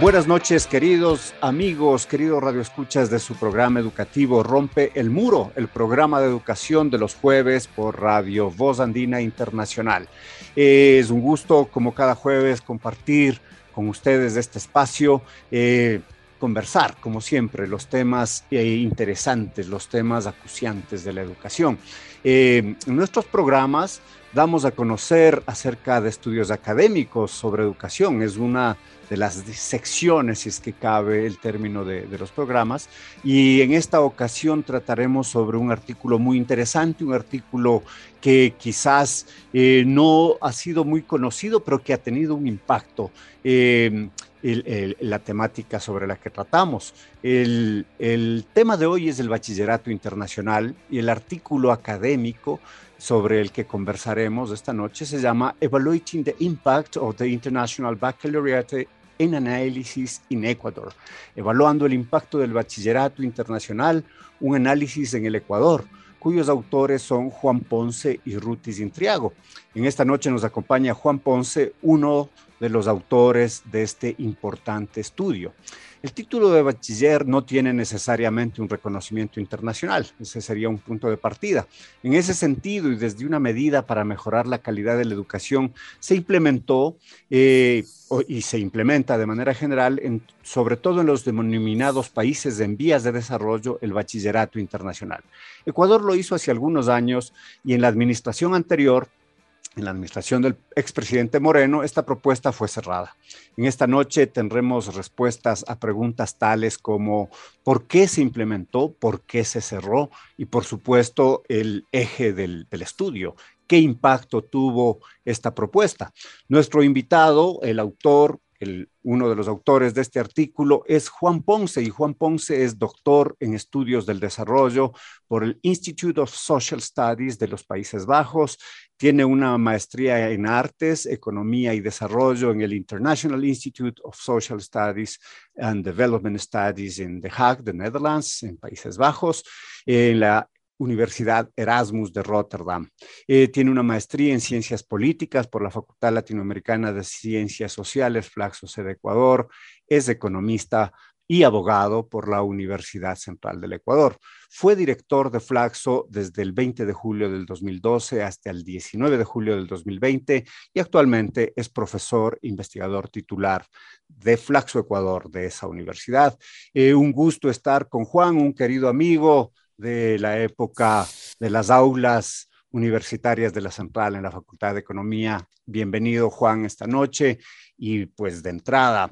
Buenas noches, queridos amigos, queridos radioescuchas de su programa educativo Rompe el Muro, el programa de educación de los jueves por Radio Voz Andina Internacional. Es un gusto, como cada jueves, compartir con ustedes este espacio. Eh, conversar, como siempre, los temas eh, interesantes, los temas acuciantes de la educación. Eh, en nuestros programas damos a conocer acerca de estudios académicos sobre educación. Es una de las secciones, si es que cabe el término de, los programas. Y en esta ocasión trataremos sobre un artículo muy interesante, un artículo que quizás eh, no ha sido muy conocido, pero que ha tenido un impacto. Eh, la temática sobre la que tratamos. El, el tema de hoy es el bachillerato internacional y el artículo académico sobre el que conversaremos esta noche se llama Evaluating the Impact of the International Baccalaureate in Analysis in Ecuador, evaluando el impacto del bachillerato internacional, un análisis en el Ecuador, cuyos autores son Juan Ponce y Rutis Intriago. En esta noche nos acompaña Juan Ponce, uno los autores de este importante estudio. El título de bachiller no tiene necesariamente un reconocimiento internacional, ese sería un punto de partida. En ese sentido y desde una medida para mejorar la calidad de la educación, se implementó eh, y se implementa de manera general, en, sobre todo en los denominados países en vías de desarrollo, el bachillerato internacional. Ecuador lo hizo hace algunos años y en la administración anterior en la administración del expresidente Moreno, esta propuesta fue cerrada. En esta noche tendremos respuestas a preguntas tales como por qué se implementó, por qué se cerró y por supuesto el eje del, del estudio, qué impacto tuvo esta propuesta. Nuestro invitado, el autor uno de los autores de este artículo es Juan Ponce y Juan Ponce es doctor en estudios del desarrollo por el Institute of Social Studies de los Países Bajos. Tiene una maestría en artes, economía y desarrollo en el International Institute of Social Studies and Development Studies en The Hague, de Netherlands, en Países Bajos. En la Universidad Erasmus de Rotterdam. Eh, tiene una maestría en ciencias políticas por la Facultad Latinoamericana de Ciencias Sociales, Flaxo de Ecuador. Es economista y abogado por la Universidad Central del Ecuador. Fue director de Flaxo desde el 20 de julio del 2012 hasta el 19 de julio del 2020 y actualmente es profesor investigador titular de Flaxo Ecuador de esa universidad. Eh, un gusto estar con Juan, un querido amigo, de la época de las aulas universitarias de la Central en la Facultad de Economía. Bienvenido, Juan, esta noche. Y pues de entrada,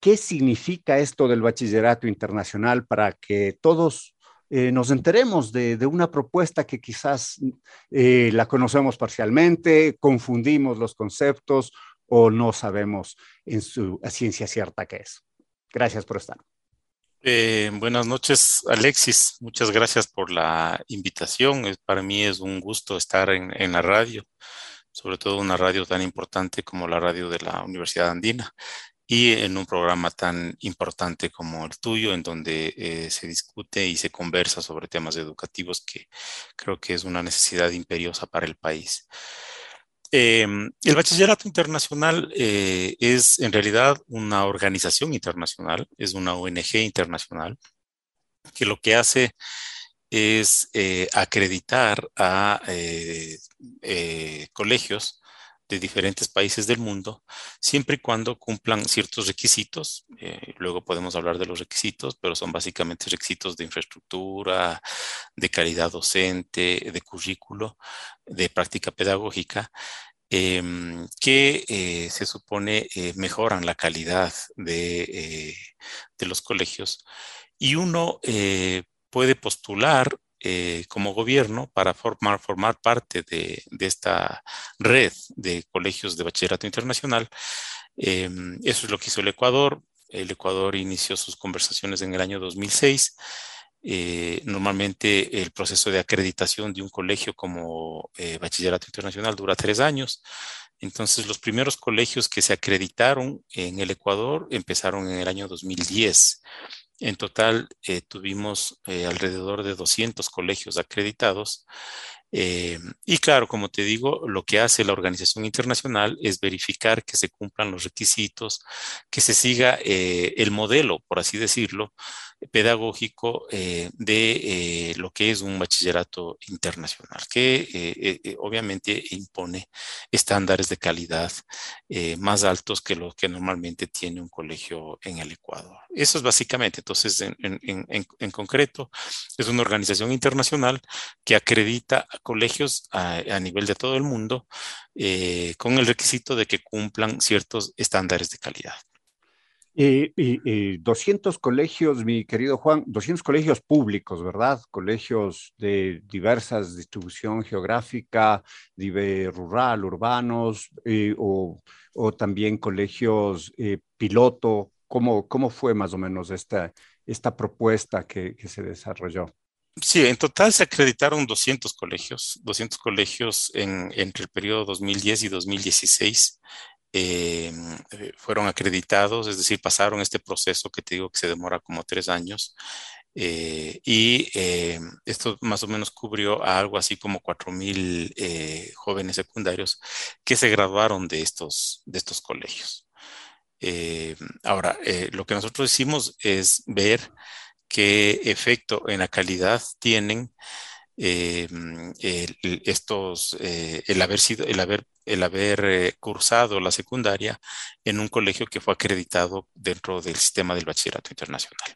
¿qué significa esto del bachillerato internacional para que todos eh, nos enteremos de, una propuesta que quizás eh, la conocemos parcialmente, confundimos los conceptos o no sabemos en su ciencia cierta qué es? Gracias por estar. Eh, buenas noches, Alexis. Muchas gracias por la invitación. Para mí es un gusto estar en, la radio, sobre todo una radio tan importante como la radio de la Universidad Andina y en un programa tan importante como el tuyo, en donde eh, se discute y se conversa sobre temas educativos que creo que es una necesidad imperiosa para el país. Em, el bachillerato internacional eh, es en realidad una organización internacional, es una ONG internacional, que lo que hace es eh, acreditar a eh, colegios de diferentes países del mundo, siempre y cuando cumplan ciertos requisitos. Eh, luego podemos hablar de los requisitos, pero son básicamente requisitos de infraestructura, de calidad docente, de currículo, de práctica pedagógica, em, que eh, se supone eh, mejoran la calidad de, de, los colegios. Y uno puede postular eh, como gobierno para formar, formar parte de, esta red de colegios de bachillerato internacional. Em, eso es lo que hizo el Ecuador. El Ecuador inició sus conversaciones en el año 2006. Eh, normalmente el proceso de acreditación de un colegio como eh, bachillerato internacional dura tres años. Entonces, los primeros colegios que se acreditaron en el Ecuador empezaron en el año 2010. En total eh, tuvimos eh, alrededor de 200 colegios acreditados. Eh, y claro, como te digo, lo que hace la organización internacional es verificar que se cumplan los requisitos, que se siga el modelo, por así decirlo, pedagógico eh, de eh, lo que es un bachillerato internacional, que eh, obviamente impone estándares de calidad más altos que lo que normalmente tiene un colegio en el Ecuador. Eso es básicamente, entonces, en, concreto, es una organización internacional que acredita colegios a, nivel de todo el mundo con el requisito de que cumplan ciertos estándares de calidad. Y, 200 colegios, mi querido Juan, 200 colegios públicos, ¿verdad? Colegios de diversas distribución geográfica, rural, urbanos, o, también colegios eh, piloto. ¿Cómo, ¿Cómo fue más o menos esta, esta propuesta que se desarrolló? Sí, en total se acreditaron 200 colegios, 200 colegios en, entre el periodo 2010 y 2016. Eh, eh, fueron acreditados, es decir, pasaron este proceso que te digo que se demora como tres años. Eh, y esto más o menos cubrió a algo así como 4.000 jóvenes secundarios que se graduaron de estos, de estos colegios. ahora, lo que nosotros hicimos es ver qué efecto en la calidad tienen estos, el haber sido, el haber el haber eh, cursado la secundaria en un colegio que fue acreditado dentro del sistema del bachillerato internacional.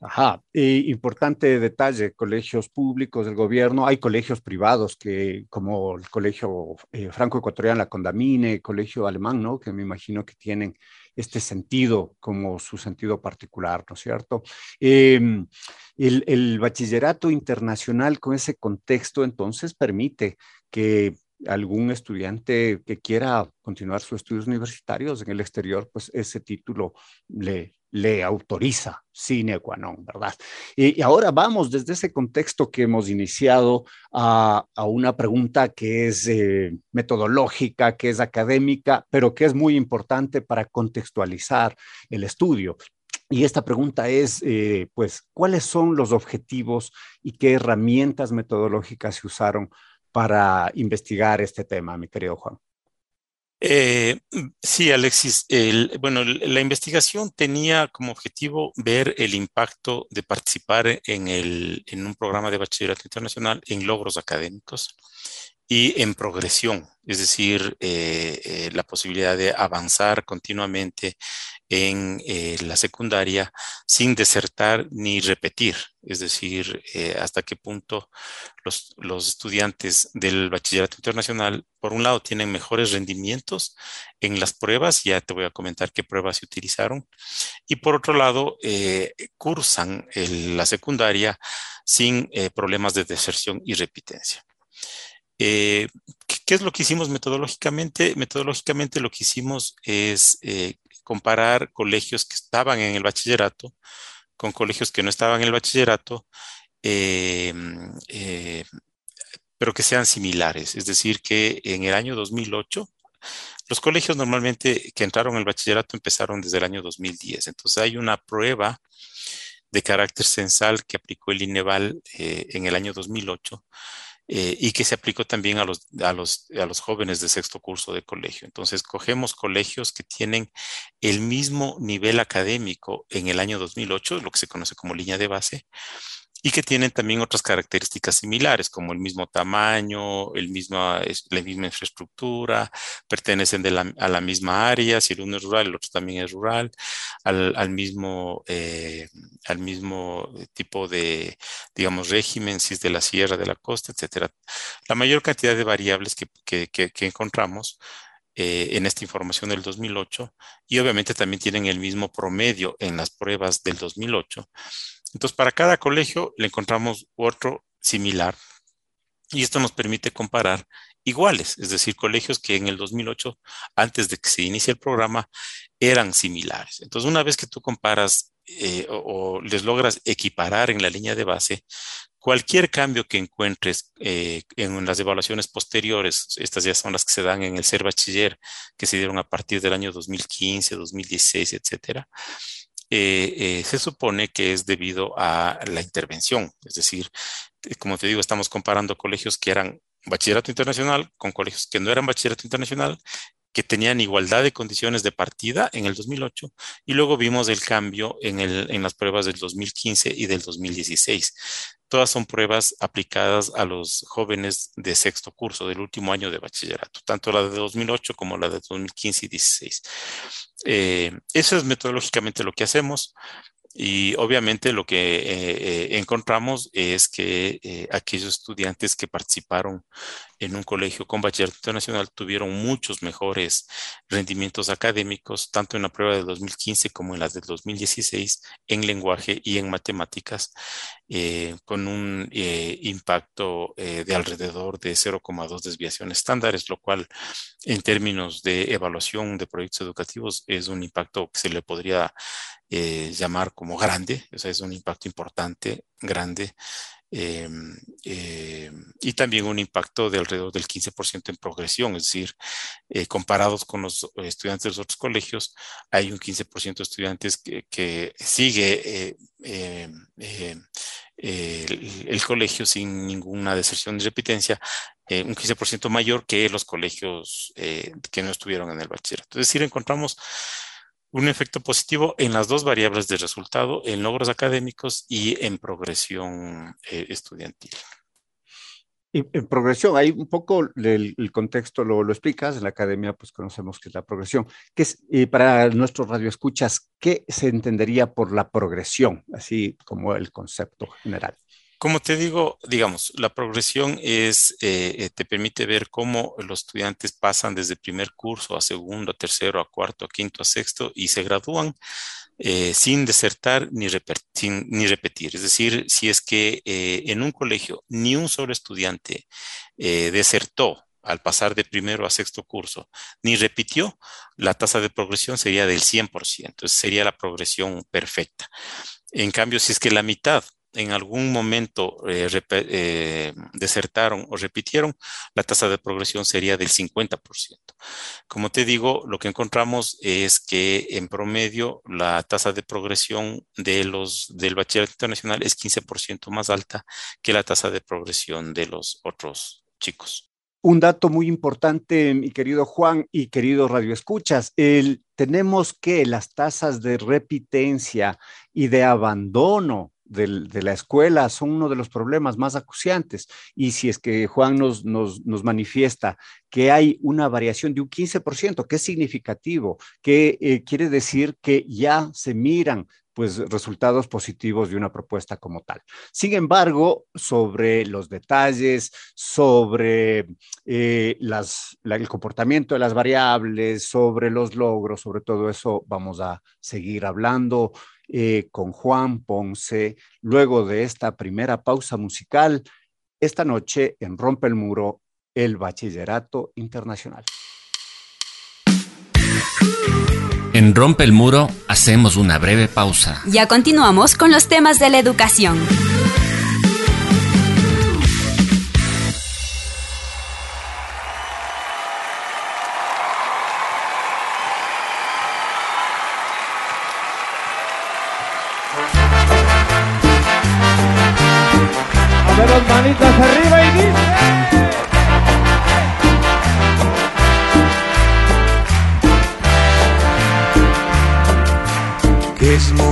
Ajá, importante detalle, colegios públicos del gobierno, hay colegios privados que, como el colegio eh, franco-ecuatoriano, la Condamine, colegio alemán, ¿no? Que me imagino que tienen este sentido como su sentido particular, ¿no es cierto? Em, el, el bachillerato internacional con ese contexto entonces permite que algún estudiante que quiera continuar sus estudios universitarios en el exterior, pues ese título le, le autoriza sine qua non, ¿verdad? Y, ahora vamos desde ese contexto que hemos iniciado a, una pregunta que es eh, metodológica, que es académica, pero que es muy importante para contextualizar el estudio. Y esta pregunta es, eh, pues, ¿cuáles son los objetivos y qué herramientas metodológicas se usaron para investigar este tema, mi querido Juan? Eh, sí, Alexis. bueno, la investigación tenía como objetivo ver el impacto de participar en, el, en un programa de bachillerato internacional en logros académicos y en progresión, es decir, eh, eh, la posibilidad de avanzar continuamente en eh, la secundaria sin desertar ni repetir, es decir, hasta qué punto los, los, estudiantes del bachillerato internacional, por un lado, tienen mejores rendimientos en las pruebas, ya te voy a comentar qué pruebas se utilizaron, y por otro lado, cursan la secundaria sin problemas de deserción y repitencia. Eh, ¿qué, es lo que hicimos metodológicamente? Metodológicamente lo que hicimos es eh, comparar colegios que estaban en el bachillerato con colegios que no estaban en el bachillerato, em, eh, pero que sean similares. Es decir, que en el año 2008, los colegios normalmente que entraron al bachillerato empezaron desde el año 2010. Entonces hay una prueba de carácter censal que aplicó el INEVAL en el año 2008 eh, y que se aplicó también a los, a, los, a los jóvenes de sexto curso de colegio. Entonces, cogemos colegios que tienen el mismo nivel académico en el año 2008, lo que se conoce como línea de base, y que tienen también otras características similares, como el mismo tamaño, el mismo, la misma infraestructura, pertenecen a la misma área, si el uno es rural, el otro también es rural, al, mismo, eh, al mismo tipo de, digamos, régimen, si es de la sierra, de la costa, etcétera. La mayor cantidad de variables que, que encontramos eh, en esta información del 2008 y obviamente también tienen el mismo promedio en las pruebas del 2008. Entonces, para cada colegio le encontramos otro similar y esto nos permite comparar iguales, es decir, colegios que en el 2008, antes de que se inicie el programa, eran similares. Entonces, una vez que tú comparas eh, o, les logras equiparar en la línea de base, Cualquier cambio que encuentres eh, en las evaluaciones posteriores, estas ya son las que se dan en el ser bachiller, que se dieron a partir del año 2015, 2016, etcétera, eh, eh, se supone que es debido a la intervención. Es decir, como te digo, estamos comparando colegios que eran bachillerato internacional con colegios que no eran bachillerato internacional que tenían igualdad de condiciones de partida en el 2008 y luego vimos el cambio en, el, en las pruebas del 2015 y del 2016. Todas son pruebas aplicadas a los jóvenes de sexto curso del último año de bachillerato, tanto la de 2008 como la de 2015 y 2016. Eh, eso es metodológicamente lo que hacemos. Y obviamente lo que eh, eh, encontramos es que eh, aquellos estudiantes que participaron en un colegio con bachillerato internacional tuvieron muchos mejores rendimientos académicos, tanto en la prueba de 2015 como en las de 2016, en lenguaje y en matemáticas, con un impacto de alrededor de 0,2 desviaciones estándares, lo cual en términos de evaluación de proyectos educativos es un impacto que se le podría eh, llamar como grande, o sea, es un impacto importante, grande, eh, eh, y también un impacto de alrededor del 15% en progresión, es decir, comparados con los estudiantes de los otros colegios, hay un 15% de estudiantes que, sigue el, colegio sin ninguna deserción ni repitencia, un 15% mayor que los colegios que no estuvieron en el bachillerato. Es decir, encontramos un efecto positivo en las dos variables de resultado, en logros académicos y en progresión eh, estudiantil. Y en progresión, hay un poco el, contexto, lo, lo, explicas, en la academia pues conocemos que es la progresión. ¿Qué es, y para nuestros radioescuchas, ¿qué se entendería por la progresión, así como el concepto general? Como te digo, digamos, la progresión es, eh, eh, te permite ver cómo los estudiantes pasan desde primer curso a segundo, a tercero, a cuarto, a quinto, a sexto y se gradúan eh, sin desertar ni, ni, repetir. Es decir, si es que en un colegio ni un solo estudiante desertó al pasar de primero a sexto curso, ni repitió, la tasa de progresión sería del 100%, entonces sería la progresión perfecta. En cambio, si es que la mitad en algún momento eh, eh, desertaron o repitieron, la tasa de progresión sería del 50%. Como te digo, lo que encontramos es que en promedio la tasa de progresión de los, del bachillerato internacional es 15% más alta que la tasa de progresión de los otros chicos. Un dato muy importante, mi querido Juan y querido Radio Escuchas, el, tenemos que las tasas de repitencia y de abandono de la escuela son uno de los problemas más acuciantes. Y si es que Juan nos, nos, nos manifiesta que hay una variación de un 15%, que es significativo, que eh, quiere decir que ya se miran pues resultados positivos de una propuesta como tal. Sin embargo, sobre los detalles, sobre eh, las, el comportamiento de las variables, sobre los logros, sobre todo eso vamos a seguir hablando eh, con Juan Ponce luego de esta primera pausa musical esta noche en Rompe el Muro, el Bachillerato Internacional. En Rompe el Muro hacemos una breve pausa. Ya continuamos con los temas de la educación.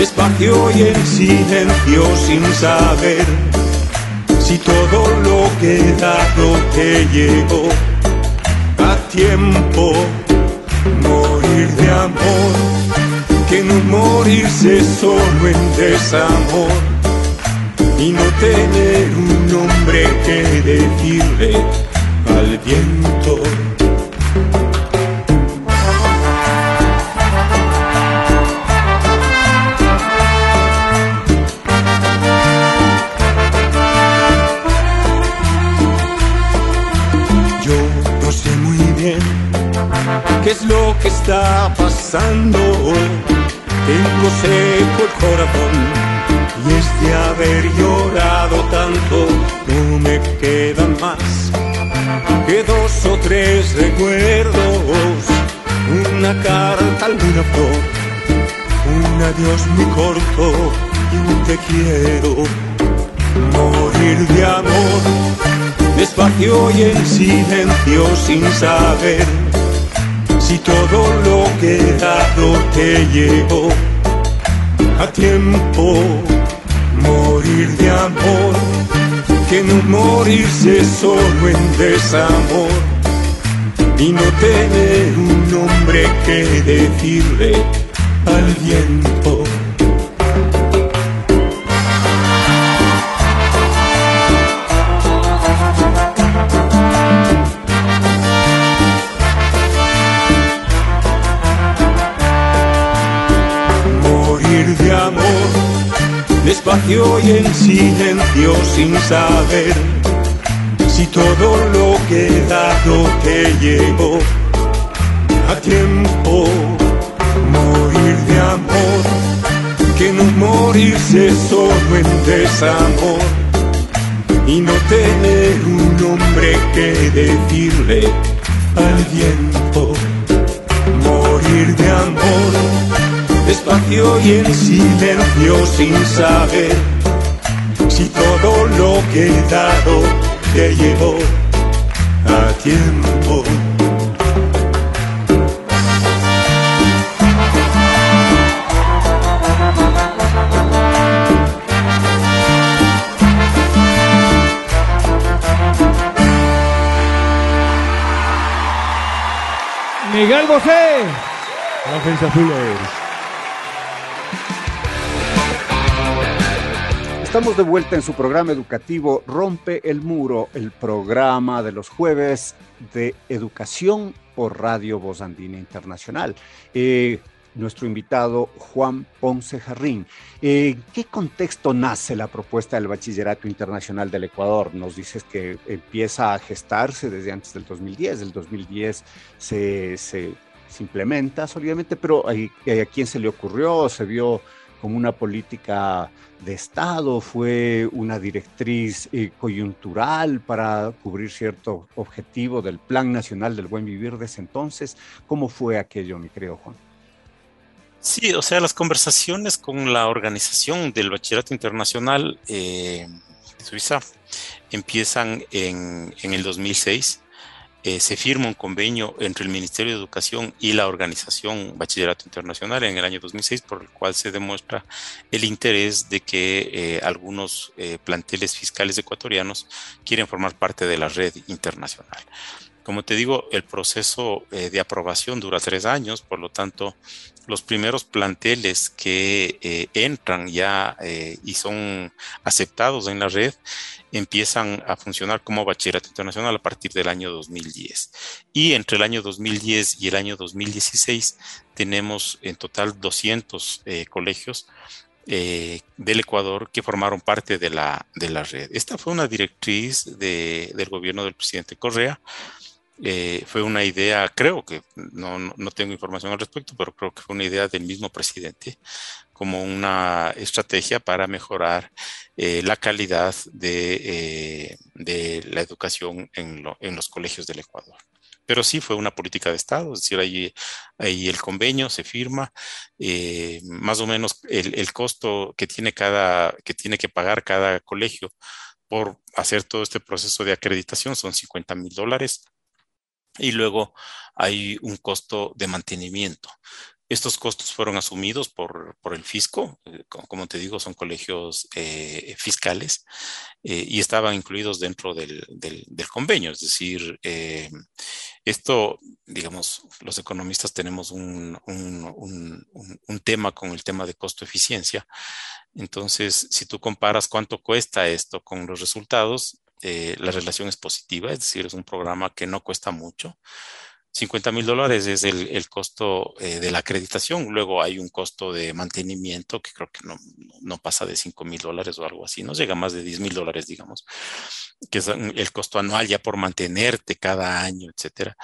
despacio y en silencio sin saber si todo lo que he dado te llegó a tiempo. Morir de amor, que no morirse solo en desamor y no tener un nombre que decirle al viento. Que está pasando. Tengo seco el corazón y es de haber llorado tanto, no me quedan más que dos o tres recuerdos, una carta, alguna flor, un adiós muy corto y un te quiero, morir de amor, despacio y en silencio sin saber si todo lo que he dado te llegó a tiempo, morir de amor, que no morirse solo en desamor y no tener un nombre que decirle al viento. Y en silencio sin saber si todo lo que te llegó a tiempo. Morir de amor, que no morirse solo en desamor y no tener un nombre que decirle al viento. Morir de amor despacio y en silencio sin saber si todo lo que he dado te llevó a tiempo. Miguel Bosé, Ofensa Azules. Estamos de vuelta en su programa educativo Rompe el Muro, el programa de los jueves de educación por Radio Voz Andina Internacional. Eh, nuestro invitado Juan Ponce Jarrín. Eh, ¿En qué contexto nace la propuesta del Bachillerato Internacional del Ecuador? Nos dices que empieza a gestarse desde antes del 2010. Del 2010 se, se, implementa sólidamente, pero ¿a, ¿a quién se le ocurrió? ¿Se vio como una política de Estado, fue una directriz eh, coyuntural para cubrir cierto objetivo del Plan Nacional del Buen Vivir de ese entonces. ¿Cómo fue aquello, mi querido Juan? Sí, o sea, las conversaciones con la organización del Bachillerato Internacional eh, de Suiza empiezan en, en el 2006 eh, se firma un convenio entre el Ministerio de Educación y la organización Bachillerato Internacional en el año 2006, por el cual se demuestra el interés de que eh, algunos eh, planteles fiscales ecuatorianos quieren formar parte de la red internacional. Como te digo, el proceso de aprobación dura tres años, por lo tanto, los primeros planteles que entran ya y son aceptados en la red empiezan a funcionar como bachillerato internacional a partir del año 2010. Y entre el año 2010 y el año 2016 tenemos en total 200 eh, colegios eh, del Ecuador que formaron parte de la, de la red. Esta fue una directriz del gobierno del presidente Correa. Eh, fue una idea, creo que, no, no, tengo información al respecto, pero creo que fue una idea del mismo presidente como una estrategia para mejorar eh, la calidad de, eh, de, la educación en, los colegios del Ecuador. pero sí fue una política de Estado, es decir, ahí, ahí el convenio se firma, más o menos el, el, costo que tiene cada, que tiene que pagar cada colegio por hacer todo este proceso de acreditación son 50 mil dólares. Y luego hay un costo de mantenimiento. Estos costos fueron asumidos por, por el fisco, eh, como, te digo, son colegios eh, fiscales eh, y estaban incluidos dentro del, del, del convenio. Es decir, eh, esto, digamos, los economistas tenemos un, un, un, un, tema con el tema de costo-eficiencia. Entonces, si tú comparas cuánto cuesta esto con los resultados, eh, la relación es positiva, es decir, es un programa que no cuesta mucho. 50 mil dólares es el, el costo eh, de la acreditación. Luego hay un costo de mantenimiento que creo que no, no pasa de 5 mil dólares o algo así, no llega más de 10 mil dólares, digamos, que es el costo anual ya por mantenerte cada año, etcétera.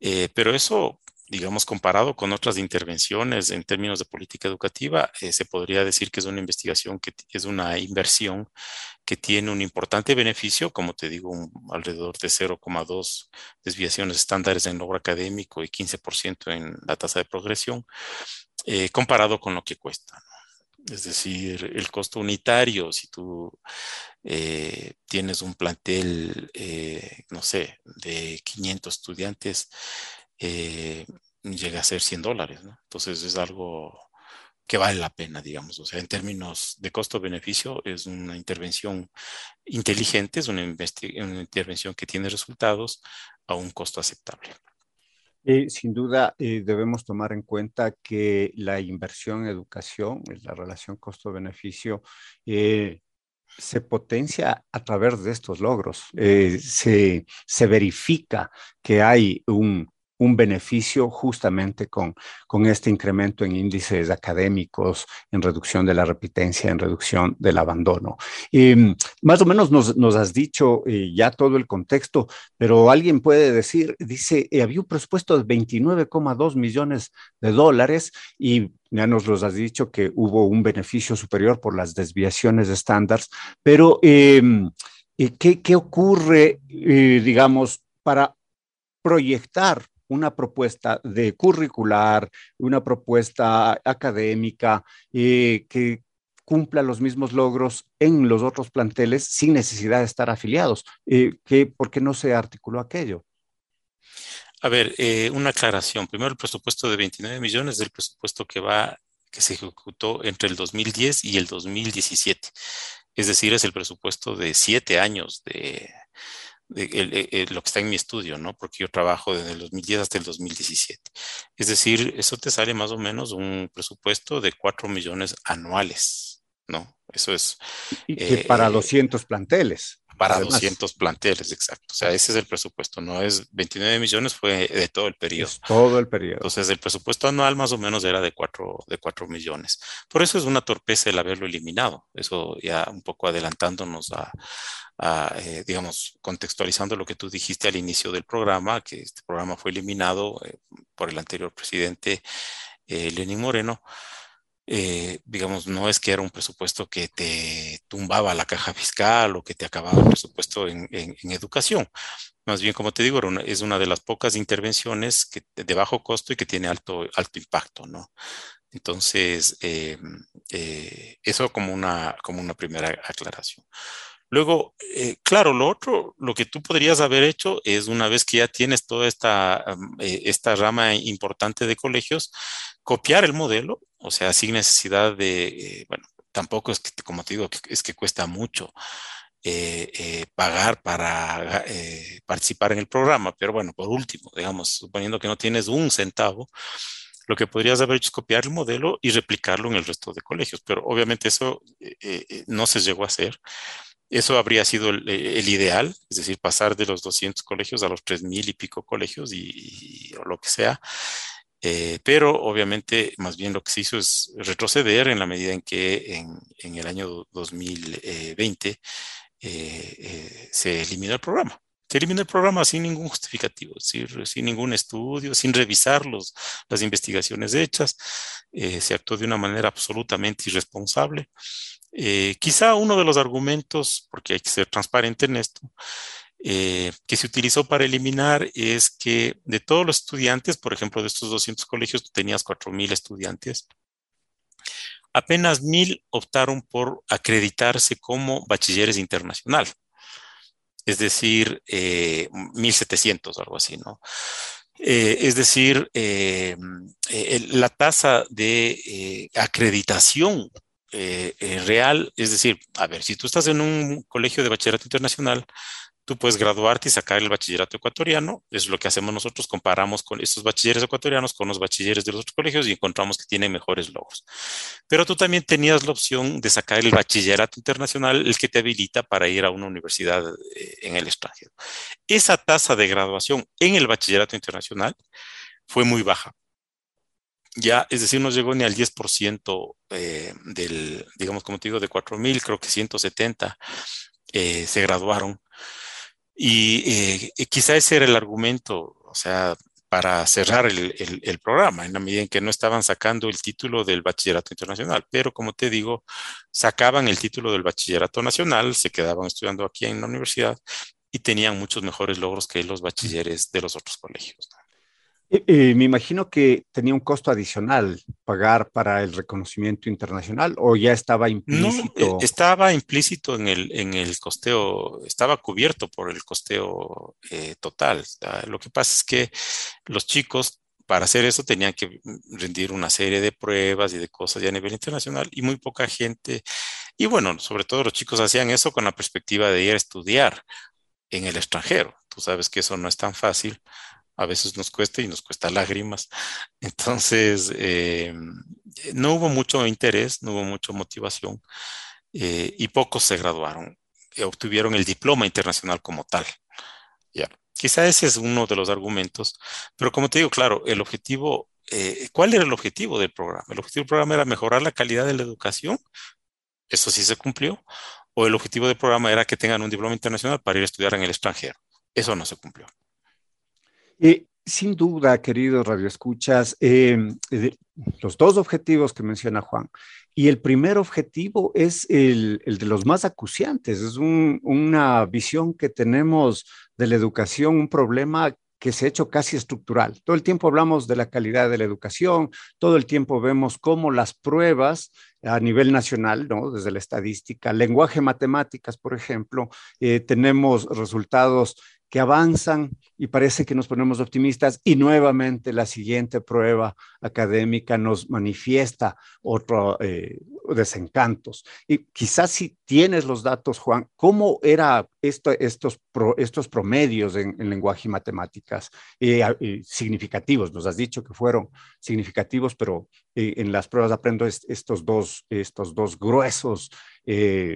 Eh, pero eso digamos, comparado con otras intervenciones en términos de política educativa, eh, se podría decir que es una investigación que es una inversión que tiene un importante beneficio, como te digo, un, alrededor de 0,2 desviaciones estándares en logro académico y 15% en la tasa de progresión, eh, comparado con lo que cuesta. ¿no? Es decir, el costo unitario, si tú eh, tienes un plantel, eh, no sé, de 500 estudiantes, eh, llega a ser 100 dólares, ¿no? Entonces es algo que vale la pena, digamos. O sea, en términos de costo-beneficio, es una intervención inteligente, es una, una, intervención que tiene resultados a un costo aceptable. Eh, sin duda, eh, debemos tomar en cuenta que la inversión en educación, la relación costo-beneficio, eh, se potencia a través de estos logros. se, se verifica que hay un, un beneficio justamente con, con este incremento en índices académicos, en reducción de la repitencia, en reducción del abandono. Eh, más o menos nos, nos has dicho eh, ya todo el contexto, pero alguien puede decir, dice, eh, había un presupuesto de 29,2 millones de dólares y ya nos los has dicho que hubo un beneficio superior por las desviaciones de estándares, pero em, ¿qué, ¿qué, ocurre, eh, digamos, para proyectar una propuesta de curricular, una propuesta académica eh, que cumpla los mismos logros en los otros planteles sin necesidad de estar afiliados. Eh, ¿qué, ¿Por qué no se articuló aquello? A ver, eh, una aclaración. Primero, el presupuesto de 29 millones del presupuesto que va que se ejecutó entre el 2010 y el 2017. Es decir, es el presupuesto de siete años de, el, el, lo que está en mi estudio, ¿no? Porque yo trabajo desde el 2010 hasta el 2017. Es decir, eso te sale más o menos un presupuesto de 4 millones anuales, ¿no? Eso es. Y eh, para 200 planteles. Para Además. 200 planteles, exacto. O sea, ese es el presupuesto, no es 29 millones, fue de todo el periodo. Todo el periodo. Entonces, el presupuesto anual más o menos era de 4, de 4 millones. Por eso es una torpeza el haberlo eliminado. Eso ya un poco adelantándonos a, a eh, digamos, contextualizando lo que tú dijiste al inicio del programa, que este programa fue eliminado eh, por el anterior presidente eh, Lenín Moreno. Eh, digamos, no es que era un presupuesto que te tumbaba la caja fiscal o que te acababa el presupuesto en, en, en educación. Más bien, como te digo, una, es una de las pocas intervenciones que, de bajo costo y que tiene alto, alto impacto, ¿no? Entonces, eh, eh, eso como una, como una primera aclaración. Luego, eh, claro, lo otro, lo que tú podrías haber hecho es una vez que ya tienes toda esta, eh, esta rama importante de colegios, copiar el modelo, o sea, sin necesidad de, eh, bueno, tampoco es que, como te digo, es que cuesta mucho. Eh, pagar para participar en el programa, pero bueno, por último, digamos, suponiendo que no tienes un centavo, lo que podrías haber hecho es copiar el modelo y replicarlo en el resto de colegios, pero obviamente eso eh, eh, no se llegó a hacer. Eso habría sido el, el, ideal, es decir, pasar de los 200 colegios a los 3.000 y pico colegios y, o lo que sea. Eh, pero obviamente más bien lo que se hizo es retroceder en la medida en que en, el año 2020 eh, eh, se eliminó el programa. Se eliminó el programa sin ningún justificativo, sin, ningún estudio, sin revisar los, las investigaciones hechas. Eh, se actuó de una manera absolutamente irresponsable. Eh, quizá uno de los argumentos, porque hay que ser transparente en esto, eh, que se utilizó para eliminar es que de todos los estudiantes, por ejemplo, de estos 200 colegios, tú tenías 4.000 estudiantes, apenas 1.000 optaron por acreditarse como bachilleres internacional, es decir, 1.700 o algo así, ¿no? Eh, es decir, eh, eh, la tasa de acreditación real, es decir, a ver, si tú estás en un colegio de bachillerato internacional, tú puedes graduarte y sacar el bachillerato ecuatoriano. Es lo que hacemos nosotros, comparamos con estos bachilleres ecuatorianos con los bachilleres de los otros colegios y encontramos que tienen mejores logros. Pero tú también tenías la opción de sacar el bachillerato internacional, el que te habilita para ir a una universidad eh, en el extranjero. Esa tasa de graduación en el bachillerato internacional fue muy baja. Ya, es decir, no llegó ni al 10% eh, del, digamos, como te digo, de 4.000, creo que 170 eh, se graduaron y eh, quizá ese era el argumento, o sea, para cerrar el, programa, en la medida en que no estaban sacando el título del bachillerato internacional. Pero como te digo, sacaban el título del bachillerato nacional, se quedaban estudiando aquí en la universidad y tenían muchos mejores logros que los bachilleres de los otros colegios. Eh, me imagino que tenía un costo adicional pagar para el reconocimiento internacional o ya estaba implícito. No, estaba implícito en el, en el costeo, estaba cubierto por el costeo eh, total. Lo que pasa es que los chicos para hacer eso tenían que rendir una serie de pruebas y de cosas ya a nivel internacional y muy poca gente, y bueno, sobre todo los chicos hacían eso con la perspectiva de ir a estudiar en el extranjero. Tú sabes que eso no es tan fácil a veces nos cuesta y nos cuesta lágrimas. Entonces, eh, no hubo mucho interés, no hubo mucha motivación eh, y pocos se graduaron, obtuvieron el diploma internacional como tal. Ya. Quizá ese es uno de los argumentos, pero como te digo, claro, el objetivo, eh, ¿cuál era el objetivo del programa? El objetivo del programa era mejorar la calidad de la educación, eso sí se cumplió, o el objetivo del programa era que tengan un diploma internacional para ir a estudiar en el extranjero, eso no se cumplió. Eh, sin duda, queridos radioescuchas, em, los dos objetivos que menciona Juan, y el primer objetivo es el, de los más acuciantes, es una visión que tenemos de la educación, un problema que se ha hecho casi estructural. Todo el tiempo hablamos de la calidad de la educación, todo el tiempo vemos cómo las pruebas a nivel nacional, ¿no? desde la estadística, lenguaje, matemáticas, por ejemplo, eh, tenemos resultados que avanzan y parece que nos ponemos optimistas y nuevamente la siguiente prueba académica nos manifiesta otros eh, desencantos. Y quizás si tienes los datos, Juan, ¿cómo eran esto, estos, estos promedios en, lenguaje y matemáticas eh, significativos? Nos has dicho que fueron significativos, pero eh, en las pruebas aprendo estos, dos, estos dos gruesos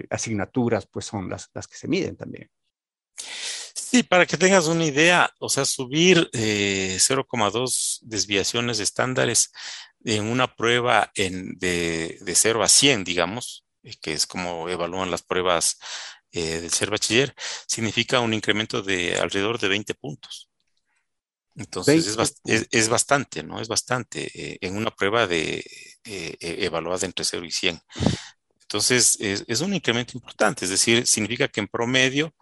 asignaturas, pues son las, las que se miden también. Sí, para que tengas una idea, o sea, subir 0,2 eh, desviaciones estándares en una prueba en, de, de 0 a 100, digamos, eh, que es como evalúan las pruebas eh, del ser bachiller, significa un incremento de alrededor de 20 puntos. Entonces es, bastante, ¿no? Es bastante en una prueba de evaluada entre 0 y 100. Entonces es, es un incremento importante, es decir, significa que en promedio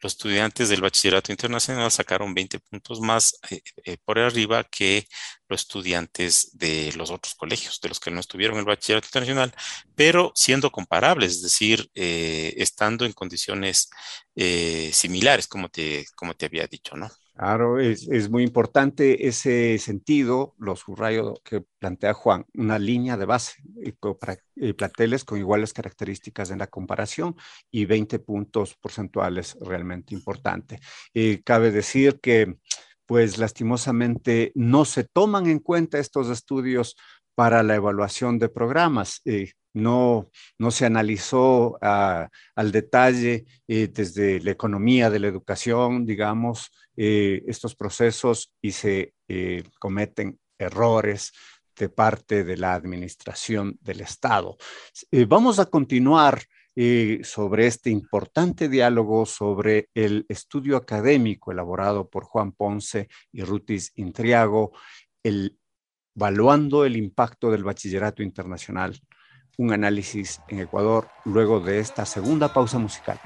los estudiantes del bachillerato internacional sacaron 20 puntos más eh, eh, por arriba que los estudiantes de los otros colegios, de los que no estuvieron el bachillerato internacional, pero siendo comparables, es decir, eh, estando en condiciones similares, como te, como te había dicho, ¿no? Claro, es, muy importante ese sentido, los subrayos que plantea Juan, una línea de base para plateles con iguales características en la comparación y 20 puntos porcentuales realmente importante. cabe decir que, pues lastimosamente, no se toman en cuenta estos estudios para la evaluación de programas. Eh, no, no se analizó ah, al detalle eh, desde la economía de la educación, digamos, eh, estos procesos y se cometen errores de parte de la administración del Estado. vamos a continuar sobre este importante diálogo sobre el estudio académico elaborado por Juan Ponce y Rutis Intriago, el, evaluando el impacto del bachillerato internacional un análisis en Ecuador luego de esta segunda pausa musical.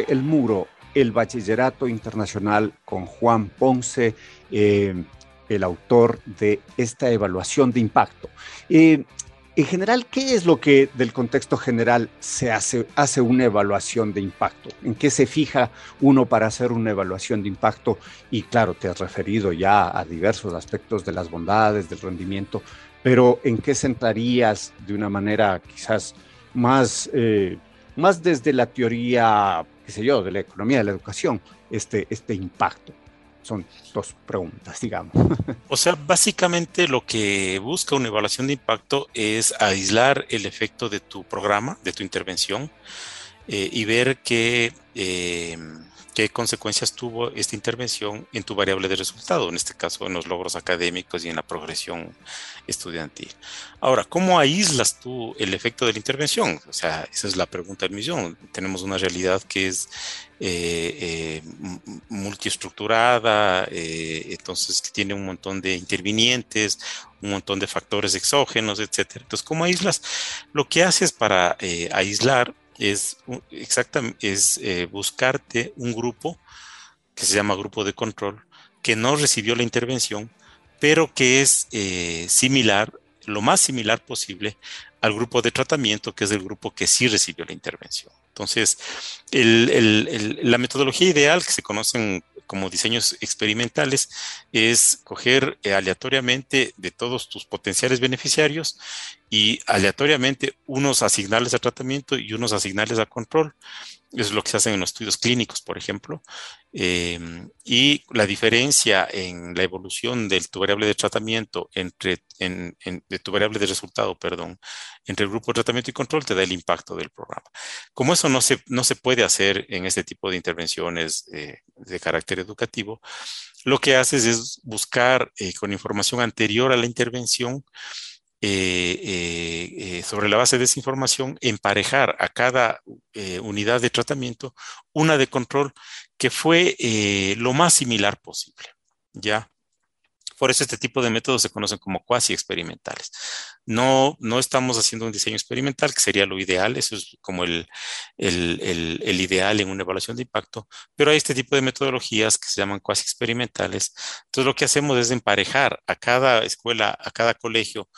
El muro el bachillerato internacional con Juan Ponce, eh, el autor de esta evaluación de impacto. Eh, en general, ¿qué es lo que del contexto general se hace, hace una evaluación de impacto? ¿En qué se fija uno para hacer una evaluación de impacto? Y claro, te has referido ya a diversos aspectos de las bondades, del rendimiento, pero ¿en qué centrarías de una manera quizás más, eh, más desde la teoría, qué sé yo, de la economía de la educación, este, este impacto? Son dos preguntas, digamos. O sea, básicamente lo que busca una evaluación de impacto es aislar el efecto de tu programa, de tu intervención, eh, y ver qué, eh, qué consecuencias tuvo esta intervención en tu variable de resultado, en este caso en los logros académicos y en la progresión estudiantil. Ahora, ¿cómo aíslas tú el efecto de la intervención? O sea, esa es la pregunta del millón. Tenemos una realidad que es eh, eh, multiestructurada, eh, entonces que tiene un montón de intervinientes, un montón de factores exógenos, etcétera. Entonces, ¿cómo aíslas? Lo que haces para aislar es exactamente es eh, buscarte un grupo que se llama grupo de control que no recibió la intervención, pero que es eh, similar, lo más similar posible al grupo de tratamiento, que es el grupo que sí recibió la intervención. Entonces, el, el, el, la metodología ideal que se conocen como diseños experimentales es coger eh, aleatoriamente de todos tus potenciales beneficiarios y aleatoriamente unos asignarles a tratamiento y unos asignarles a control. Eso es lo que se hace en los estudios clínicos, por ejemplo. Eh, y la diferencia en la evolución de tu variable de tratamiento entre, en, en, de tu variable de resultado, perdón, entre el grupo de tratamiento y control te da el impacto del programa. Como eso no se, no se puede hacer en este tipo de intervenciones eh, de carácter educativo, lo que haces es buscar eh, con información anterior a la intervención eh, sobre la base de esa información, emparejar a cada unidad de tratamiento una de control que fue lo más similar posible. ¿Ya? Por eso este tipo de métodos se conocen como cuasi experimentales. No, no estamos haciendo un diseño experimental, que sería lo ideal, eso es como el, el, el, ideal en una evaluación de impacto, pero hay este tipo de metodologías que se llaman cuasi experimentales. Entonces lo que hacemos es emparejar a cada escuela, a cada colegio,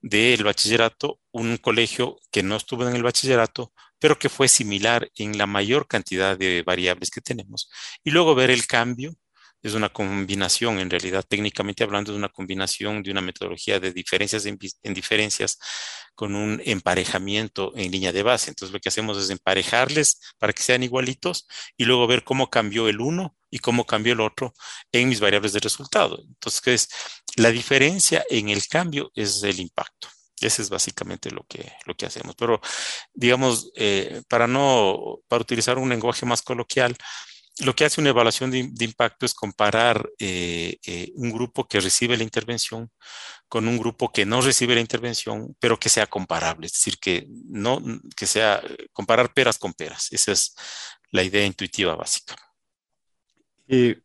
del bachillerato, un colegio que no estuvo en el bachillerato, pero que fue similar en la mayor cantidad de variables que tenemos. Y luego ver el cambio es una combinación, en realidad, técnicamente hablando, es una combinación de una metodología de diferencias en, diferencias con un emparejamiento en línea de base. Entonces, lo que hacemos es emparejarles para que sean igualitos y luego ver cómo cambió el uno y cómo cambió el otro en mis variables de resultado. Entonces, la diferencia en el cambio es el impacto. Ese es básicamente lo que, lo que hacemos. Pero, digamos, eh, para no, para utilizar un lenguaje más coloquial, lo que hace una evaluación de, impacto es comparar eh, eh, un grupo que recibe la intervención con un grupo que no recibe la intervención, pero que sea comparable, es decir, que no, que sea comparar peras con peras. Esa es la idea intuitiva básica. Y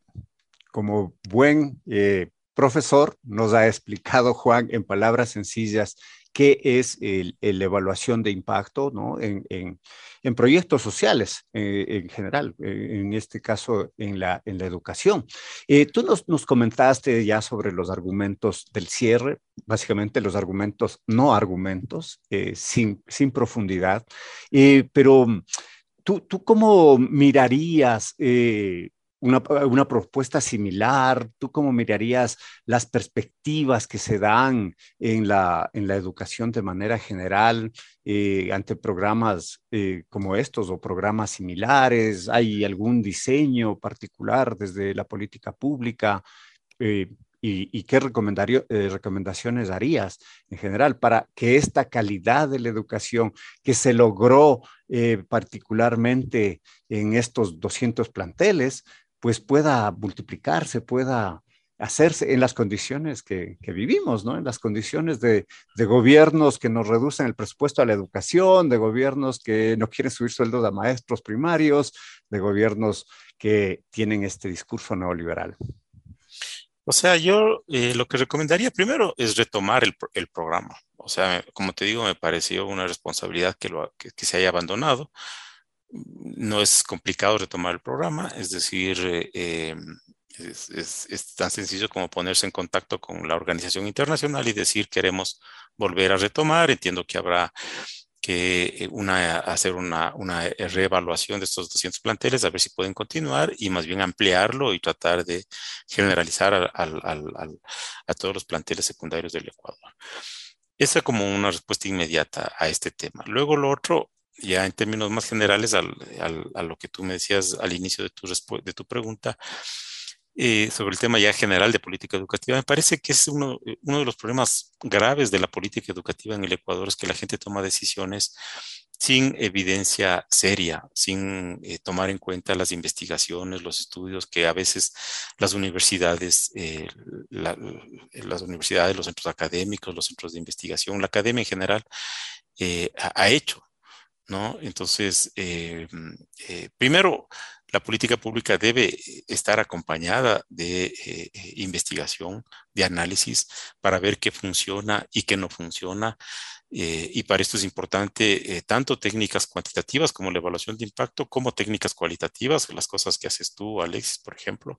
como buen eh, profesor, nos ha explicado Juan en palabras sencillas qué es la evaluación de impacto ¿no? en, en, proyectos sociales eh, en general, eh, en este caso en la, en la educación. Eh, tú nos, nos, comentaste ya sobre los argumentos del cierre, básicamente los argumentos, no argumentos, sin, sin profundidad, pero ¿tú, ¿tú cómo mirarías una, una, propuesta similar? ¿Tú cómo mirarías las perspectivas que se dan en la, en la educación de manera general eh, ante programas eh, como estos o programas similares? ¿Hay algún diseño particular desde la política pública? Eh, y, y, qué recomendaciones harías en general para que esta calidad de la educación que se logró particularmente en estos 200 planteles pues pueda multiplicarse, pueda hacerse en las condiciones que, vivimos, ¿no? En las condiciones de, gobiernos que nos reducen el presupuesto a la educación, de gobiernos que no quieren subir sueldos a maestros primarios, de gobiernos que tienen este discurso neoliberal. O sea, yo eh, lo que recomendaría primero es retomar el, programa. O sea, como te digo, me pareció una responsabilidad que, se haya abandonado no es complicado retomar el programa, es decir, eh, eh, es, tan sencillo como ponerse en contacto con la organización internacional y decir queremos volver a retomar. Entiendo que habrá que eh, hacer una, reevaluación de estos 200 planteles, a ver si pueden continuar y más bien ampliarlo y tratar de generalizar a todos los planteles secundarios del Ecuador. Esa es como una respuesta inmediata a este tema. Luego lo otro, ya en términos más generales al, a lo que tú me decías al inicio de tu, de tu pregunta, eh, sobre el tema ya general de política educativa, me parece que es uno, uno de los problemas graves de la política educativa en el Ecuador, es que la gente toma decisiones sin evidencia seria, sin eh, tomar en cuenta las investigaciones, los estudios que a veces las universidades, eh, la, las universidades, los centros académicos, los centros de investigación, la academia en general, eh, ha hecho ¿no? Entonces, eh, eh, primero, la política pública debe estar acompañada de eh, investigación, de análisis, para ver qué funciona y qué no funciona. y para esto es importante tanto técnicas cuantitativas como la evaluación de impacto, como técnicas cualitativas, las cosas que haces tú, Alexis, por ejemplo,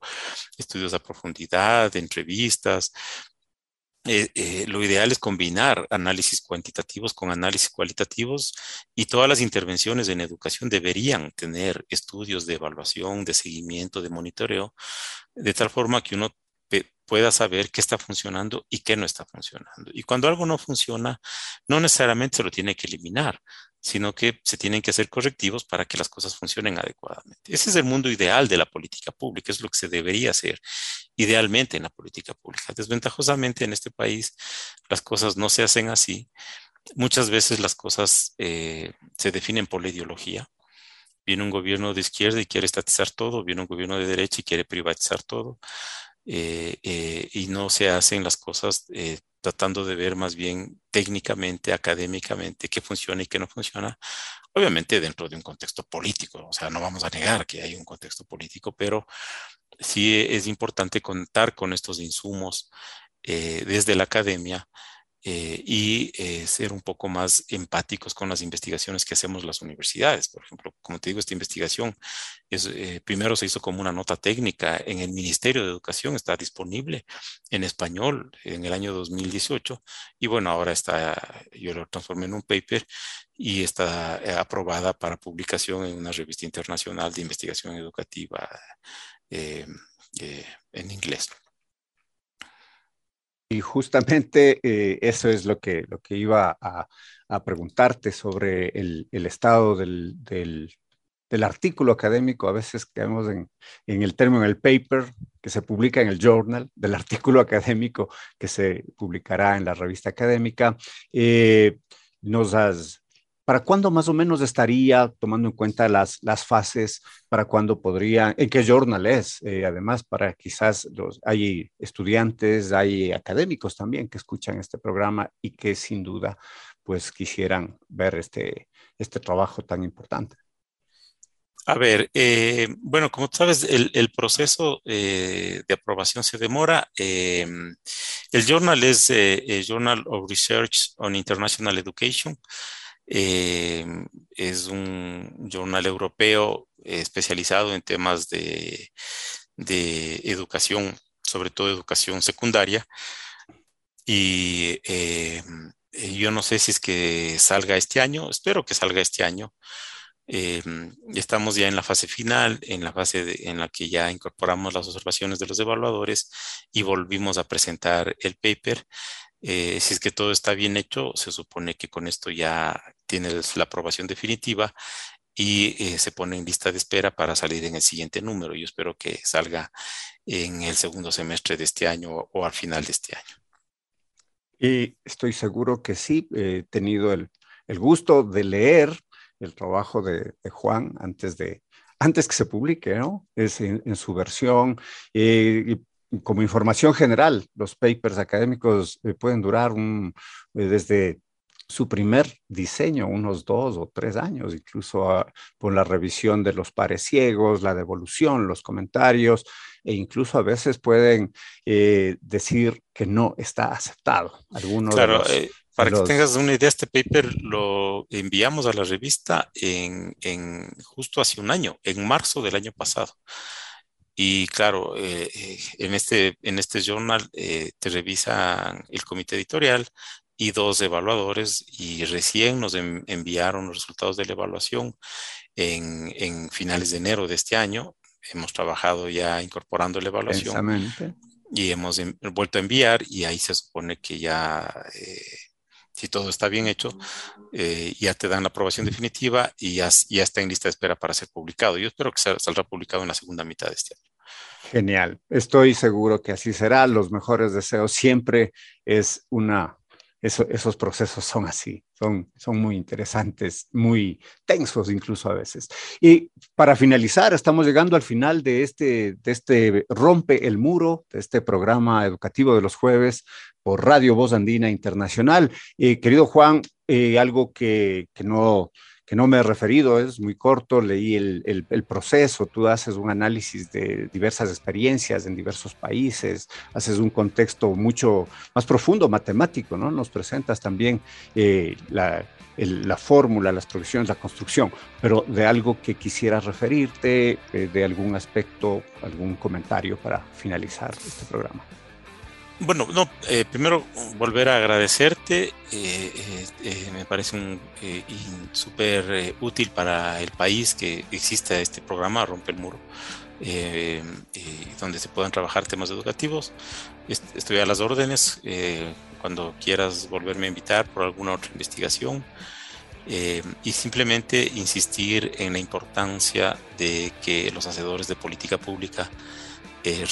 estudios a profundidad, entrevistas, eh, eh, lo ideal es combinar análisis cuantitativos con análisis cualitativos y todas las intervenciones en educación deberían tener estudios de evaluación, de seguimiento, de monitoreo, de tal forma que uno pueda saber qué está funcionando y qué no está funcionando. Y cuando algo no funciona, no necesariamente se lo tiene que eliminar, sino que se tienen que hacer correctivos para que las cosas funcionen adecuadamente. Ese es el mundo ideal de la política pública, es lo que se debería hacer idealmente en la política pública. Desventajosamente en este país las cosas no se hacen así muchas veces las cosas eh, se definen por la ideología. Viene un gobierno de izquierda y quiere estatizar todo, viene un gobierno de derecha y quiere privatizar todo, eh, eh, y no se hacen las cosas tratando de ver más bien técnicamente, académicamente, qué funciona y qué no funciona, obviamente dentro de un contexto político, o sea, no vamos a negar que hay un contexto político, pero sí es importante contar con estos insumos desde la academia eh, y eh, ser un poco más empáticos con las investigaciones que hacemos las universidades. Por ejemplo, como te digo, esta investigación es, eh, primero se hizo como una nota técnica en el Ministerio de Educación, está disponible en español en el año 2018 y bueno, ahora está, yo lo transformé en un paper y está aprobada para publicación en una revista internacional de investigación educativa en inglés. Y justamente eh, eso es lo que, lo que iba a, preguntarte sobre el, estado del, del, artículo académico. A veces caemos en, en, el término, el paper que se publica en el journal, del artículo académico que se publicará en la revista académica. Eh, nos has ¿Para cuándo más o menos estaría tomando en cuenta las, las fases? ¿Para cuándo podría? ¿En qué journal es? Eh, además, para quizás los, hay estudiantes, hay académicos también que escuchan este programa y que sin duda pues quisieran ver este, este trabajo tan importante. A ver, eh, bueno, como sabes, el, el proceso eh, de aprobación se demora. Eh, el journal es eh, Journal of Research on International Education. Eh, es un jornal europeo especializado en temas de, de, educación, sobre todo educación secundaria. Y eh, yo no sé si es que salga este año, espero que salga este año. Eh, estamos ya en la fase final, en la fase en la que ya incorporamos las observaciones de los evaluadores y volvimos a presentar el paper. Eh, si es que todo está bien hecho, se supone que con esto ya tienes la aprobación definitiva y eh, se pone en lista de espera para salir en el siguiente número. Yo espero que salga en el segundo semestre de este año o al final de este año. Y estoy seguro que sí, he tenido el, el gusto de leer el trabajo de, de, Juan antes de antes que se publique, ¿no? Es en, en su versión. Eh, y como información general, los papers académicos eh, pueden durar un, eh, desde su primer diseño, unos dos o tres años, incluso a, por la revisión de los pares ciegos, la devolución, los comentarios, e incluso a veces pueden eh, decir que no está aceptado. Algunos claro, los, eh, para los... que tengas una idea, este paper lo enviamos a la revista en, en justo hace un año, en marzo del año pasado. Y claro, eh, en, este, en este journal eh, te revisan el comité editorial y dos evaluadores y recién nos en, enviaron los resultados de la evaluación en, en, finales de enero de este año. Hemos trabajado ya incorporando la evaluación y hemos en, vuelto a enviar y ahí se supone que ya... Eh, si todo está bien hecho, eh, ya te dan la aprobación definitiva y ya, ya, está en lista de espera para ser publicado. Yo espero que saldrá publicado en la segunda mitad de este año. Genial, estoy seguro que así será. Los mejores deseos siempre es una, eso, esos procesos son así, son, son muy interesantes, muy tensos incluso a veces. Y para finalizar, estamos llegando al final de este, de este Rompe el Muro, de este programa educativo de los jueves por Radio Voz Andina Internacional. Eh, querido Juan, eh, algo que, que no que no me he referido, es muy corto, leí el, proceso, tú haces un análisis de diversas experiencias en diversos países, haces un contexto mucho más profundo, matemático, ¿no? Nos presentas también eh, la fórmula, las provisiones, la construcción, pero de algo que quisieras referirte, eh, de algún aspecto, algún comentario para finalizar este programa. Bueno, no, eh, primero volver a agradecerte, eh, eh, me parece un súper útil para el país que exista este programa Rompe el Muro, donde se puedan trabajar temas educativos. Est estoy a las órdenes cuando quieras volverme a invitar por alguna otra investigación. y simplemente insistir en la importancia de que los hacedores de política pública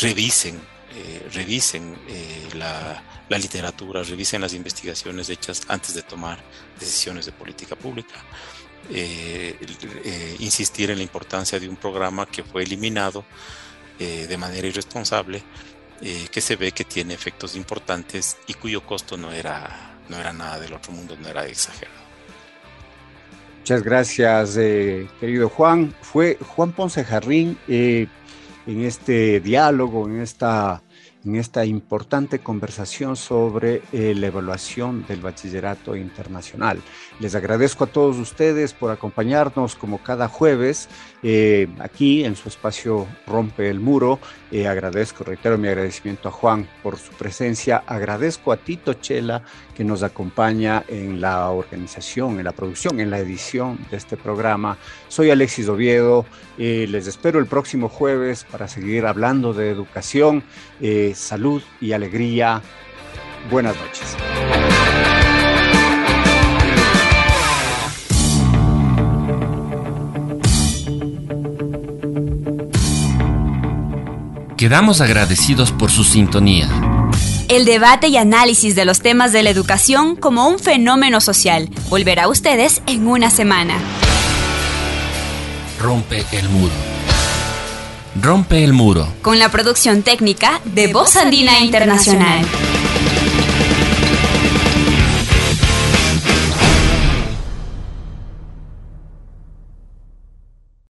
revisen eh, revisen eh, la, literatura, revisen las investigaciones hechas antes de tomar decisiones de política pública. Eh, insistir en la importancia de un programa que fue eliminado de manera irresponsable, que se ve que tiene efectos importantes y cuyo costo no era, no era nada del otro mundo, no era exagerado. Muchas gracias, querido Juan. Fue Juan Ponce Jarrín en este diálogo, en esta, en esta importante conversación sobre eh, la evaluación del bachillerato internacional. Les agradezco a todos ustedes por acompañarnos como cada jueves eh, aquí en su espacio Rompe el Muro. Eh, agradezco, reitero mi agradecimiento a Juan por su presencia. Agradezco a Tito Chela que nos acompaña en la organización, en la producción, en la edición de este programa. Soy Alexis Oviedo. Les espero el próximo jueves para seguir hablando de educación, salud y alegría. Buenas noches. Quedamos agradecidos por su sintonía. El debate y análisis de los temas de la educación como un fenómeno social volverá a ustedes en una semana. Rompe el muro. Rompe el muro. Con la producción técnica de Voz Andina Internacional.